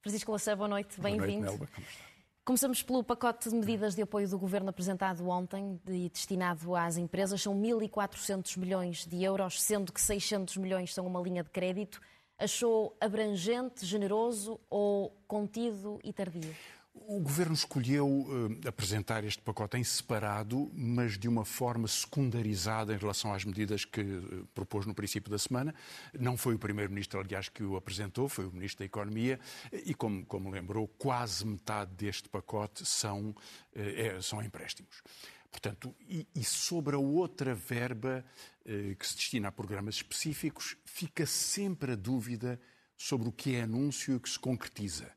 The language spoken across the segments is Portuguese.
Francisco Lacerda, boa noite, bem-vindo. Começamos pelo pacote de medidas de apoio do Governo apresentado ontem e destinado às empresas. São 1.400 milhões de euros, sendo que 600 milhões são uma linha de crédito. Achou abrangente, generoso ou contido e tardio? O Governo escolheu uh, apresentar este pacote em separado, mas de uma forma secundarizada em relação às medidas que uh, propôs no princípio da semana. Não foi o Primeiro-Ministro, aliás, que o apresentou, foi o Ministro da Economia, e, como, como lembrou, quase metade deste pacote são, uh, é, são empréstimos. Portanto, e, e, sobre a outra verba que se destina a programas específicos, fica sempre a dúvida sobre o que é anúncio e o que se concretiza.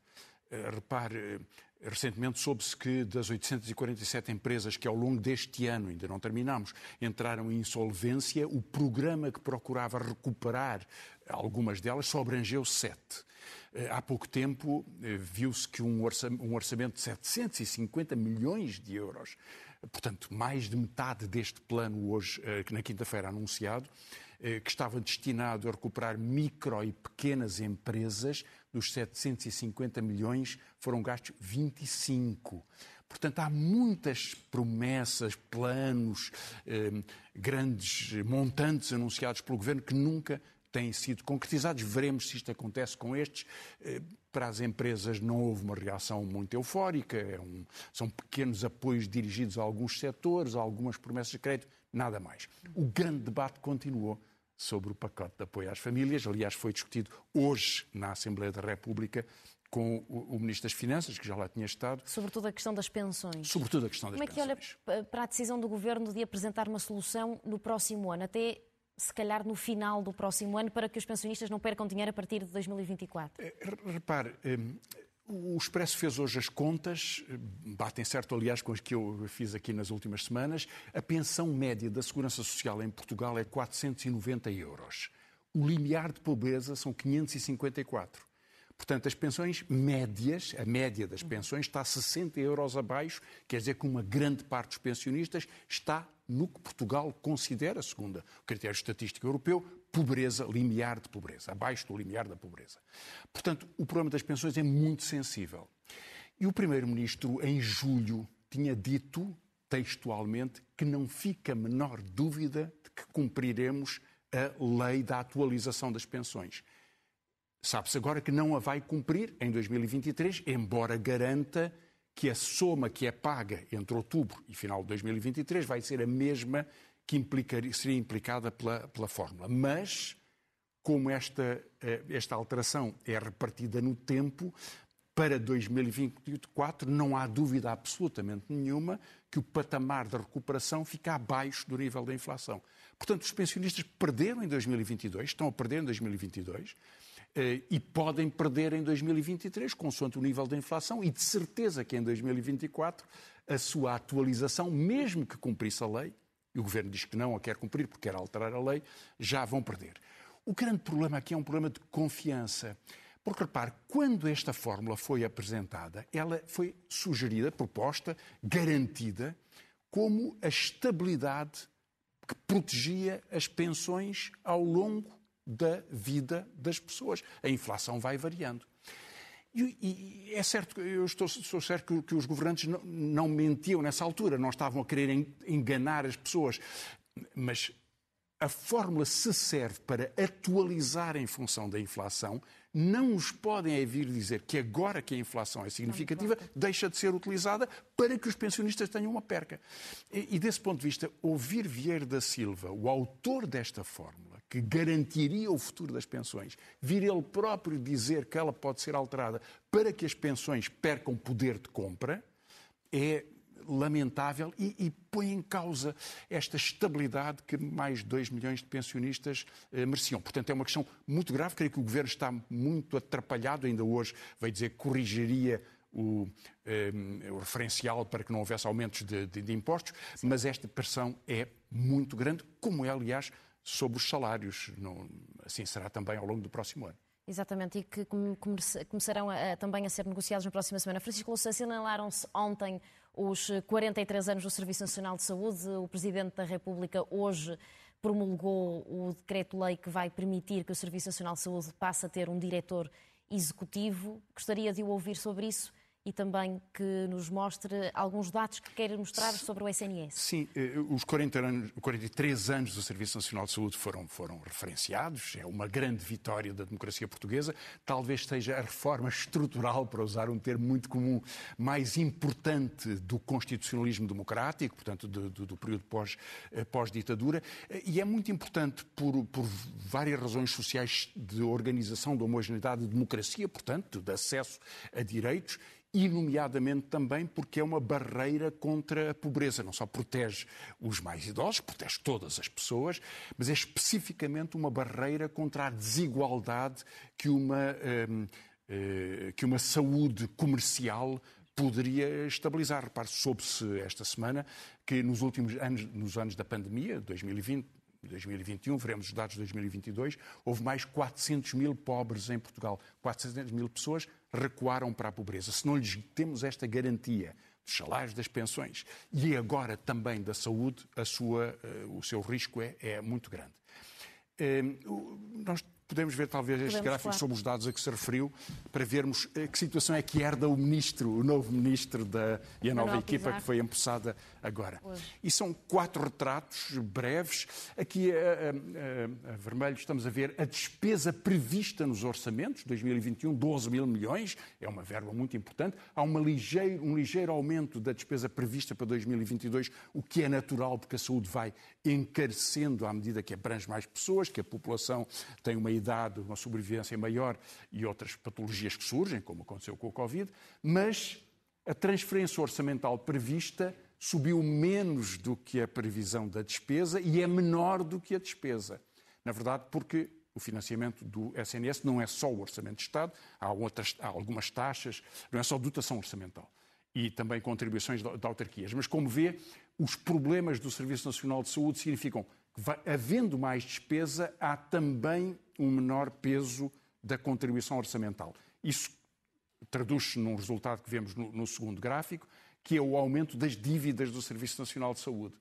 Repare, Recentemente soube-se que das 847 empresas que ao longo deste ano, ainda não terminamos, entraram em insolvência, o programa que procurava recuperar algumas delas só abrangeu sete. Eh, há pouco tempo eh, viu-se que um orçamento de 750 milhões de euros, portanto mais de metade deste plano hoje, eh, na quinta-feira anunciado, que estava destinado a recuperar micro e pequenas empresas, dos 750 milhões foram gastos 25. Portanto, há muitas promessas, planos, grandes montantes anunciados pelo Governo que nunca têm sido concretizados. Veremos se isto acontece com estes. Eh, para as empresas não houve uma reação muito eufórica, é são pequenos apoios dirigidos a alguns setores, a algumas promessas de crédito, nada mais. O grande debate continuou sobre o pacote de apoio às famílias. Aliás, foi discutido hoje na Assembleia da República com o, Ministro das Finanças, que já lá tinha estado. Sobretudo a questão das pensões. Sobretudo a questão das pensões. Como é que olha para a decisão do Governo de apresentar uma solução no próximo ano? Até se calhar no final do próximo ano, para que os pensionistas não percam dinheiro a partir de 2024? Eh, repare, eh, o Expresso fez hoje as contas, batem certo, aliás, com as que eu fiz aqui nas últimas semanas. A pensão média da Segurança Social em Portugal é 490 euros. O limiar de pobreza são 554. Portanto, as pensões médias, a média das pensões está a 60 euros abaixo, quer dizer que uma grande parte dos pensionistas está no que Portugal considera, segundo o critério estatístico europeu, pobreza, limiar de pobreza, abaixo do limiar da pobreza. Portanto, o problema das pensões é muito sensível. E o Primeiro-Ministro, em julho, tinha dito textualmente que não fica a menor dúvida de que cumpriremos a lei da atualização das pensões. Sabe-se agora que não a vai cumprir em 2023, embora garanta que a soma que é paga entre outubro e final de 2023 vai ser a mesma que implicaria, seria implicada pela, pela fórmula. Mas, como esta, eh, esta alteração é repartida no tempo, para 2024 não há dúvida absolutamente nenhuma que o patamar da recuperação fica abaixo do nível da inflação. Portanto, os pensionistas perderam em 2022, estão a perder em 2022 eh, e podem perder em 2023, consoante o nível da inflação, e de certeza que em 2024 a sua atualização, mesmo que cumprisse a lei, e o Governo diz que não a quer cumprir porque quer alterar a lei, já vão perder. O grande problema aqui é um problema de confiança. Porque, repare, quando esta fórmula foi apresentada, ela foi sugerida, proposta, garantida, como a estabilidade que protegia as pensões ao longo da vida das pessoas. A inflação vai variando. E, e é certo, eu estou, sou certo que, que os governantes não, não, mentiam nessa altura, não estavam a querer enganar as pessoas, mas a fórmula se serve para atualizar em função da inflação, não os podem vir dizer que agora que a inflação é significativa, deixa de ser utilizada para que os pensionistas tenham uma perca. E, e desse ponto de vista, ouvir Vieira da Silva, o autor desta fórmula, que garantiria o futuro das pensões, vir ele próprio dizer que ela pode ser alterada para que as pensões percam poder de compra, é lamentável e, e, põe em causa esta estabilidade que mais de 2 milhões de pensionistas eh, mereciam. Portanto, é uma questão muito grave. Creio que o Governo está muito atrapalhado. Ainda hoje veio dizer que corrigiria o, eh, o referencial para que não houvesse aumentos de, de, de impostos, Sim. mas esta pressão é muito grande, como é, aliás, sobre os salários. Não, assim será também ao longo do próximo ano. Exatamente, e que começarão a, também a ser negociados na próxima semana. Francisco Louçã, assinalaram-se ontem os 43 anos do Serviço Nacional de Saúde. O Presidente da República hoje promulgou o decreto-lei que vai permitir que o Serviço Nacional de Saúde passe a ter um diretor executivo. Gostaria de o ouvir sobre isso e também que nos mostre alguns dados que queira mostrar sobre o SNS. Sim, eh, os 40 anos, 43 anos do Serviço Nacional de Saúde foram, foram referenciados, é uma grande vitória da democracia portuguesa, talvez seja a reforma estrutural, para usar um termo muito comum, mais importante do constitucionalismo democrático, portanto, do, do, do período eh, pós-ditadura, pós e é muito importante por, por várias razões sociais de organização, de homogeneidade, de democracia, portanto, de acesso a direitos, e, nomeadamente, também porque é uma barreira contra a pobreza. Não só protege os mais idosos, protege todas as pessoas, mas é especificamente uma barreira contra a desigualdade que uma, hum, eh, que uma saúde comercial poderia estabilizar. Repare, soube-se esta semana que nos últimos anos, nos anos da pandemia, 2020, 2021, veremos os dados de 2022, houve mais 400 mil pobres em Portugal. 400 mil pessoas recuaram para a pobreza. Se não lhes temos esta garantia dos salários, das pensões e agora também da saúde, sua, eh, o seu risco é, é muito grande. Eh, nós Podemos ver talvez este gráfico claro. sobre os dados a que se referiu, para vermos eh, que situação é que herda o ministro, o novo ministro da, e a nova Manuel equipa Pizarro. que foi empossada agora. Hoje. E são quatro retratos breves. Aqui a, a, a, a, vermelho estamos a ver a despesa prevista nos orçamentos, 2021, 12 mil milhões, é uma verba muito importante. Há uma ligeiro, um ligeiro aumento da despesa prevista para 2022, o que é natural porque a saúde vai encarecendo à medida que abrange mais pessoas, que a população tem uma idade, uma sobrevivência maior e outras patologias que surgem, como aconteceu com o Covid, mas a transferência orçamental prevista subiu menos do que a previsão da despesa e é menor do que a despesa. Na verdade, porque o financiamento do SNS não é só o Orçamento de Estado, há, outras, há algumas taxas, não é só dotação orçamental e também contribuições de autarquias. Mas, como vê, os problemas do Serviço Nacional de Saúde significam que, havendo mais despesa, há também um menor peso da contribuição orçamental. Isso traduz-se num resultado que vemos no, no, segundo gráfico, que é o aumento das dívidas do Serviço Nacional de Saúde.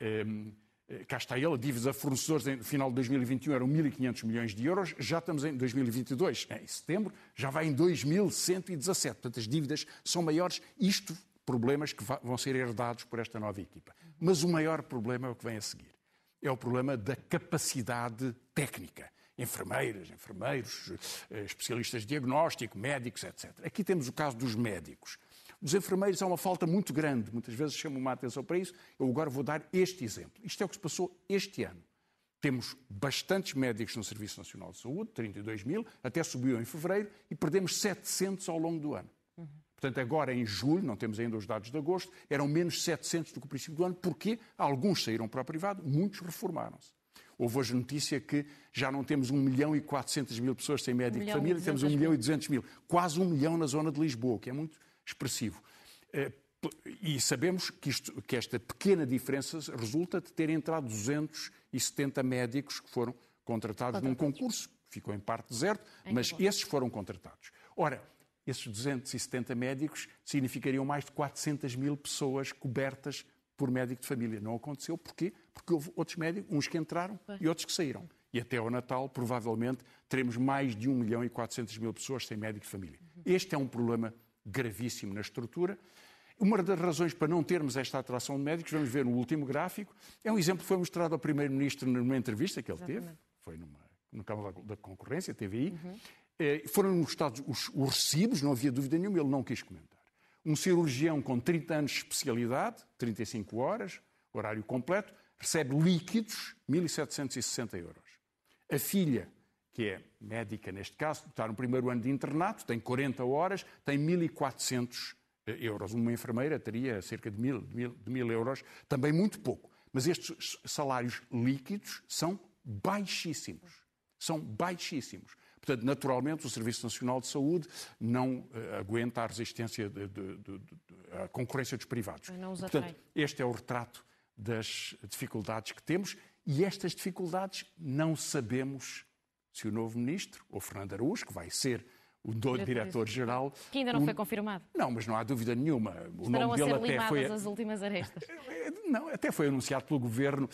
Um, eh, cá está ele, a a fornecedores no final de 2021 eram 1.500 milhões de euros, já estamos em 2022, em setembro, já vai em 2.117. Portanto, as dívidas são maiores. Isto, problemas que vão ser herdados por esta nova equipa. Mas o maior problema é o que vem a seguir. É o problema da capacidade técnica enfermeiras, enfermeiros, eh, especialistas de diagnóstico, médicos, etc. Aqui temos o caso dos médicos. Dos enfermeiros há uma falta muito grande, muitas vezes chamam a atenção para isso. Eu agora vou dar este exemplo. Isto é o que se passou este ano. Temos bastantes médicos no Serviço Nacional de Saúde, 32 mil, até subiu em fevereiro, e perdemos 700 ao longo do ano. Portanto, agora em julho, não temos ainda os dados de agosto, eram menos 700 do que o princípio do ano, porque alguns saíram para o privado, muitos reformaram-se. Houve hoje notícia que já não temos 1 milhão e 400 mil pessoas sem médico um de família, temos 1 milhão e 200 mil. Quase 1 milhão na zona de Lisboa, que é muito expressivo. Eh, e sabemos que, isto, que esta pequena diferença resulta de ter entrado 270 médicos que foram contratados num concurso, ficou em parte deserto, mas esses foram contratados. Ora, esses 270 médicos significariam mais de 400 mil pessoas cobertas por médico de família. Não aconteceu. Porquê? Porque houve outros médicos, uns que entraram e outros que saíram. E até ao Natal, provavelmente, teremos mais de 1 milhão e 400 mil pessoas sem médico de família. Este é um problema gravíssimo na estrutura. Uma das razões para não termos esta atração de médicos, vamos ver no último gráfico, é um exemplo que foi mostrado ao Primeiro-Ministro numa entrevista que ele Exatamente. teve, foi numa, no Câmara da Concorrência, TVI. Uhum. Eh, foram mostrados os, os recibos, não havia dúvida nenhuma, ele não quis comentar um cirurgião com 30 anos de especialidade, 35 horas, horário completo, recebe líquidos 1.760 euros. A filha, que é médica neste caso, está no primeiro ano de internato, tem 40 horas, tem 1.400 eh, euros. Uma enfermeira teria cerca de 1.000, de 1.000, de 1.000 euros, também muito pouco. Mas estes salários líquidos são baixíssimos. São baixíssimos. Portanto, naturalmente, o Serviço Nacional de Saúde não uh, aguenta a resistência, de, de, de, a concorrência dos privados. Portanto, este é o retrato das dificuldades que temos e estas dificuldades não sabemos se o novo ministro, ou Fernando Araújo, que vai ser o diretor-geral. Que ainda não o... foi confirmado. Não, mas não há dúvida nenhuma. O Estarão nome dele até foi. as últimas arestas. Não, até foi anunciado pelo governo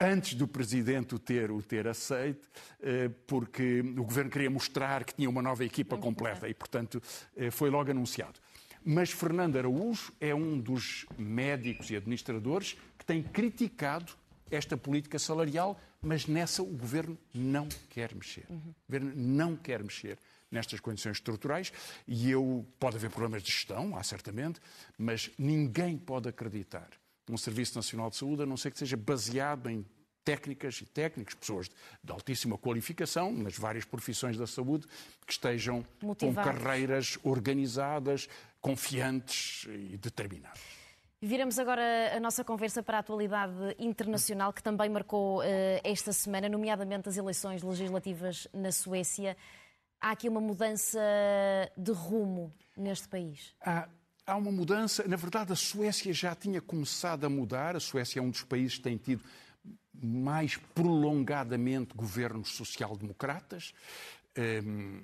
antes do presidente o ter, o ter aceito, eh, porque o governo queria mostrar que tinha uma nova equipa completa e, portanto, eh, foi logo anunciado. Mas Fernando Araújo é um dos médicos e administradores que tem criticado esta política salarial, mas nessa o governo não quer mexer. Uhum. O governo não quer mexer nestas condições estruturais e eu pode haver problemas de gestão, há certamente, mas ninguém pode acreditar um Serviço Nacional de Saúde, a não ser que seja baseado em técnicas e técnicos, pessoas de altíssima qualificação nas várias profissões da saúde, que estejam Motivados. com carreiras organizadas, confiantes e determinadas. Viramos agora a nossa conversa para a atualidade internacional que também marcou uh, esta semana, nomeadamente as eleições legislativas na Suécia. Há aqui uma mudança de rumo neste país? Há há uma mudança. Na verdade, a Suécia já tinha começado a mudar. A Suécia é um dos países que tem tido mais prolongadamente governos social-democratas. Ehm,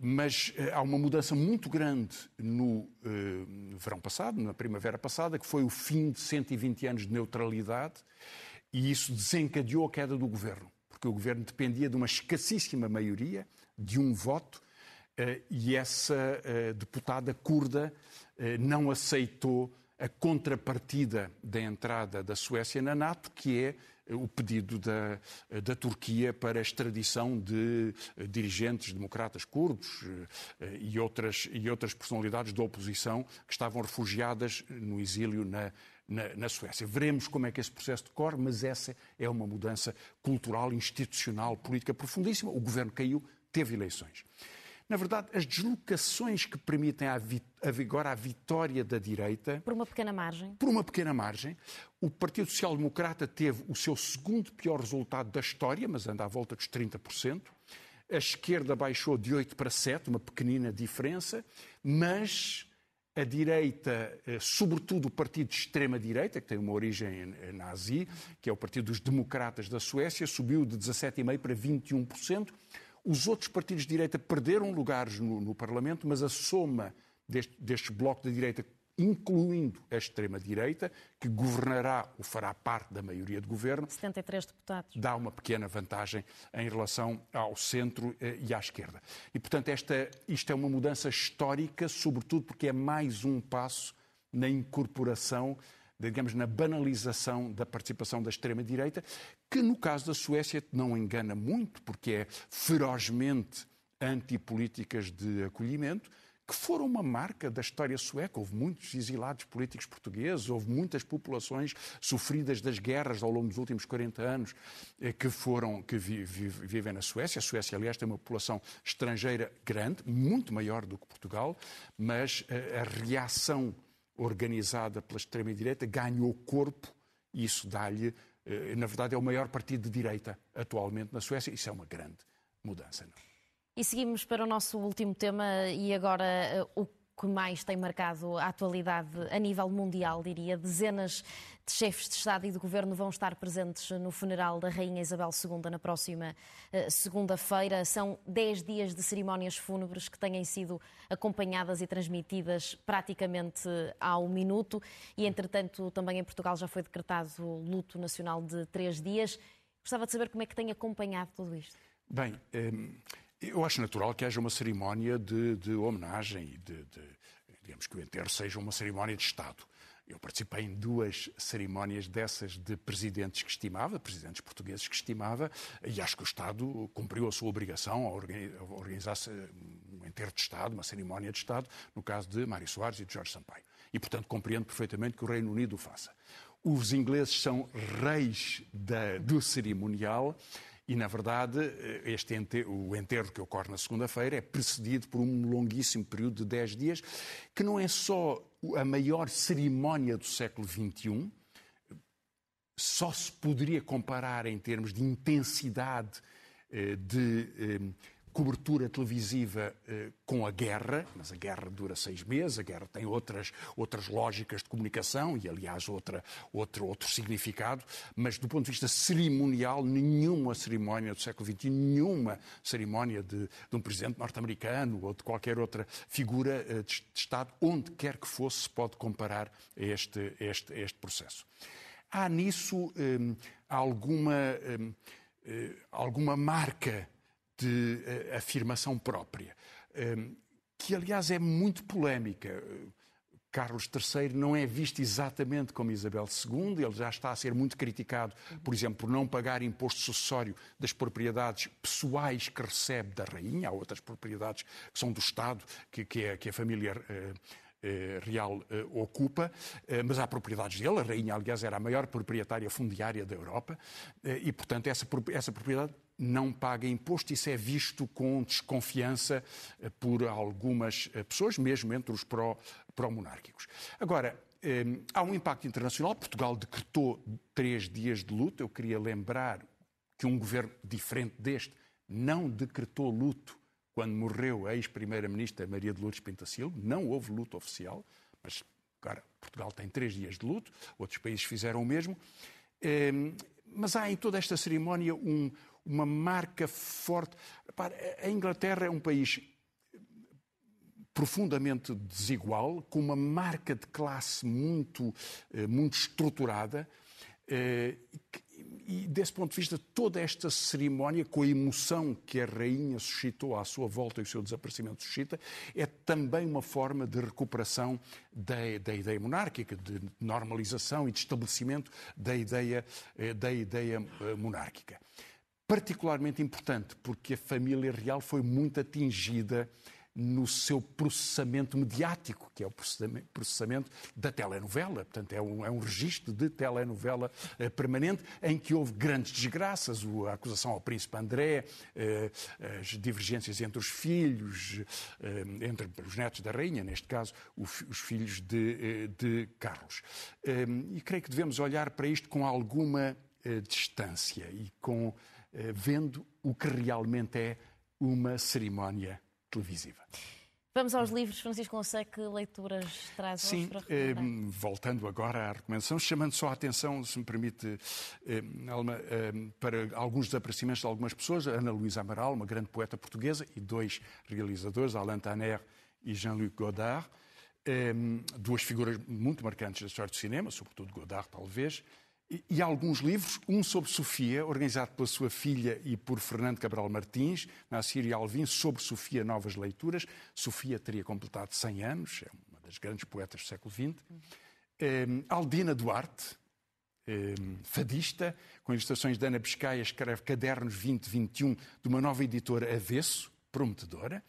mas eh, há uma mudança muito grande no eh, verão passado, na primavera passada, que foi o fim de 120 anos de neutralidade, e isso desencadeou a queda do governo, porque o governo dependia de uma escassíssima maioria, de um voto, eh, e essa deputada curda não aceitou a contrapartida da entrada da Suécia na NATO, que é o pedido da, da Turquia para a extradição de dirigentes democratas curdos e outras, e outras personalidades da oposição que estavam refugiadas no exílio na, na, na, Suécia. Veremos como é que esse processo decorre, mas essa é uma mudança cultural, institucional, política profundíssima. O governo caiu, teve eleições. Na verdade, as deslocações que permitem agora a vitória da direita. Por uma pequena margem. Por uma pequena margem. O Partido Social Democrata teve o seu segundo pior resultado da história, mas anda à volta dos 30%. A esquerda baixou de 8 para 7, uma pequenina diferença, mas a direita, eh, sobretudo o partido de extrema-direita, que tem uma origem nazi, que é o Partido dos Democratas da Suécia, subiu de 17,5% para 21%. Os outros partidos de direita perderam lugares no, no Parlamento, mas a soma deste, deste bloco de direita, incluindo a extrema-direita, que governará ou fará parte da maioria de governo, 73 deputados. dá uma pequena vantagem em relação ao centro eh, e à esquerda. E, portanto, esta, isto é uma mudança histórica, sobretudo porque é mais um passo na incorporação digamos, na banalização da participação da extrema-direita, que no caso da Suécia não engana muito, porque é ferozmente antipolíticas de acolhimento, que foram uma marca da história sueca. Houve muitos exilados políticos portugueses, houve muitas populações sofridas das guerras ao longo dos últimos 40 anos eh, que foram que vi, vi, vivem na Suécia. A Suécia, aliás, tem uma população estrangeira grande, muito maior do que Portugal, mas eh, a reação organizada pela extrema-direita, ganhou corpo e isso dá-lhe, na verdade, é o maior partido de direita atualmente na Suécia. Isso é uma grande mudança. Não? E seguimos para o nosso último tema e agora eh, o que mais tem marcado a atualidade a nível mundial, diria. Dezenas de chefes de Estado e de Governo vão estar presentes no funeral da Rainha Isabel II na próxima uh, segunda-feira. São dez dias de cerimónias fúnebres que têm sido acompanhadas e transmitidas praticamente ao minuto. E, entretanto, também em Portugal já foi decretado luto nacional de três dias. Gostava de saber como é que tem acompanhado tudo isto. Bem. Um... Eu acho natural que haja uma cerimónia de, de homenagem e de, de, digamos que o enterro seja uma cerimónia de Estado. Eu participei em duas cerimónias dessas de presidentes que estimava, presidentes portugueses que estimava, e acho que o Estado cumpriu a sua obrigação a organizar-se um enterro de Estado, uma cerimónia de Estado, no caso de Mário Soares e de Jorge Sampaio. E, portanto, compreendo perfeitamente que o Reino Unido o faça. Os ingleses são reis da, do cerimonial e, na verdade, este enterro, o enterro que ocorre na segunda-feira é precedido por um longuíssimo período de 10 dias, que não é só a maior cerimónia do século XXI, só se poderia comparar em termos de intensidade, eh, de eh, cobertura televisiva eh, com a guerra, mas a guerra dura seis meses, a guerra tem outras, outras lógicas de comunicação e, aliás, outra, outro, outro significado, mas do ponto de vista cerimonial, nenhuma cerimónia do século XXI, nenhuma cerimónia de, de um presidente norte-americano ou de qualquer outra figura de, de, Estado, onde quer que fosse, se pode comparar este, este, este processo. Há nisso hum, alguma, hum, alguma marca de uh, afirmação própria, um, que aliás é muito polémica. Carlos III não é visto exatamente como Isabel II, ele já está a ser muito criticado, por exemplo, por não pagar imposto sucessório das propriedades pessoais que recebe da rainha, há outras propriedades que são do Estado, que, que, é, que a família uh, real uh, ocupa, uh, mas há propriedades dele. A rainha, aliás, era a maior proprietária fundiária da Europa e, portanto, essa, essa propriedade não paga imposto. Isso é visto com desconfiança eh, por algumas eh, pessoas, mesmo entre os pró-monárquicos. Pró Agora, eh, há um impacto internacional. Portugal decretou três dias de luto. Eu queria lembrar que um governo diferente deste não decretou luto quando morreu a ex-primeira-ministra Maria de Lourdes Pintacilgo. Não houve luto oficial, mas agora Portugal tem três dias de luto. Outros países fizeram o mesmo. Mas há em toda esta cerimónia um, uma marca forte. A Inglaterra é um país profundamente desigual, com uma marca de classe muito, eh, muito estruturada. Eh, e, desse ponto de vista, toda esta cerimónia, com a emoção que a rainha suscitou à sua volta e o seu desaparecimento suscita, é também uma forma de recuperação da, da ideia monárquica, de normalização e de estabelecimento da ideia, eh, da ideia monárquica. Particularmente importante, porque a família real foi muito atingida no seu processamento mediático, que é o processamento da telenovela. Portanto, é um, é um registro de telenovela eh, permanente em que houve grandes desgraças, a acusação ao príncipe André, eh, as divergências entre os filhos, eh, entre os netos da rainha, neste caso, os, os filhos de, eh, de Carlos. Eh, e creio que devemos olhar para isto com alguma eh, distância e com vendo o que realmente é uma cerimónia televisiva. Vamos aos livros, Francisco Gonçalves, que leituras traz Sim, para eh, voltando agora à recomendação, chamando só a atenção, se me permite, eh, Alma, eh, para alguns desaparecimentos de algumas pessoas, Ana Luísa Amaral, uma grande poeta portuguesa, e dois realizadores, Alain Tanner e Jean-Luc Godard, eh, duas figuras muito marcantes da história do cinema, sobretudo Godard, talvez, e, alguns livros, um sobre Sofia, organizado pela sua filha e por Fernando Cabral Martins, na Síria Alvim, sobre Sofia, novas leituras. Sofia teria completado 100 anos, é uma das grandes poetas do século XX. Um, ehm, Aldina Duarte, um, ehm, fadista, com ilustrações de Ana Biscaia, escreve Cadernos 2021, de uma nova editora Avesso, prometedora,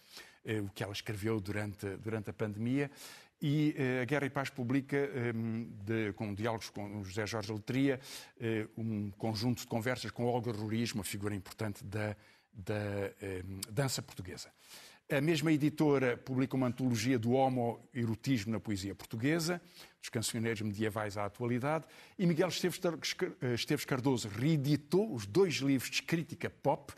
uh, o que ela escreveu durante, durante a pandemia e uh, a Guerra e Paz publica, um, de, com diálogos com José Jorge Letria, uh, um conjunto de conversas com Olga Roriz, uma figura importante da, da um, dança portuguesa. A mesma editora publica uma antologia do homoerotismo na poesia portuguesa, dos cancioneiros medievais à atualidade, e Miguel Esteves Cardoso reeditou os dois livros de crítica pop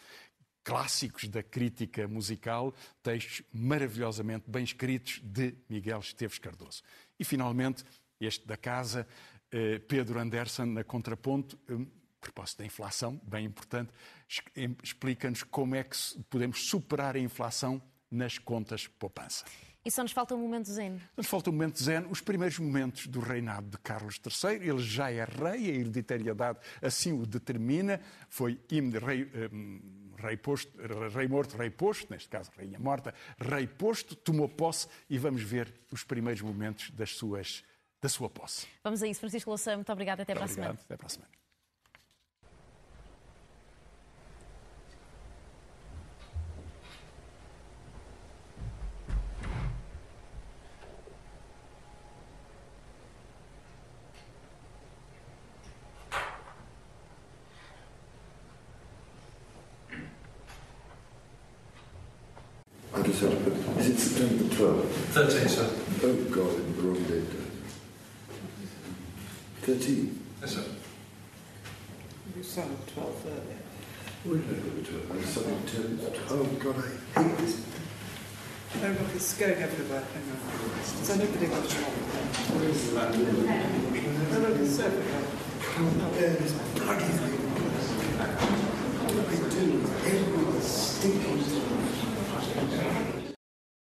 clássicos da crítica musical, textos maravilhosamente bem escritos de Miguel Esteves Cardoso. E, finalmente, este da casa, eh, Pedro Anderson, na Contraponto, a propósito da inflação, bem importante, explica-nos como é que podemos superar a inflação nas contas poupança. E só nos falta um momento zen. Nos falta um momento zen, os primeiros momentos do reinado de Carlos III. Ele já é rei, a hereditariedade assim o determina. Foi rei, um, rei, posto, rei morto, rei posto, neste caso rainha morta, rei posto, tomou posse e vamos ver os primeiros momentos das suas, da sua posse. Vamos a isso. Francisco Louçã, muito obrigado. Até muito para obrigado. a semana. Até para a semana. Is it September 12th? 13th, sir. Oh, God, in the wrong date. 13? Yes, sir. You saw 12 earlier. Where did I go to? I was something to. Oh, God, I hate this. Oh, look, it's going everywhere. Hang on. So nobody got shot. Oh, look, it's everywhere. There, this bloody thing. What do I do? Everyone's stinking. Thank you.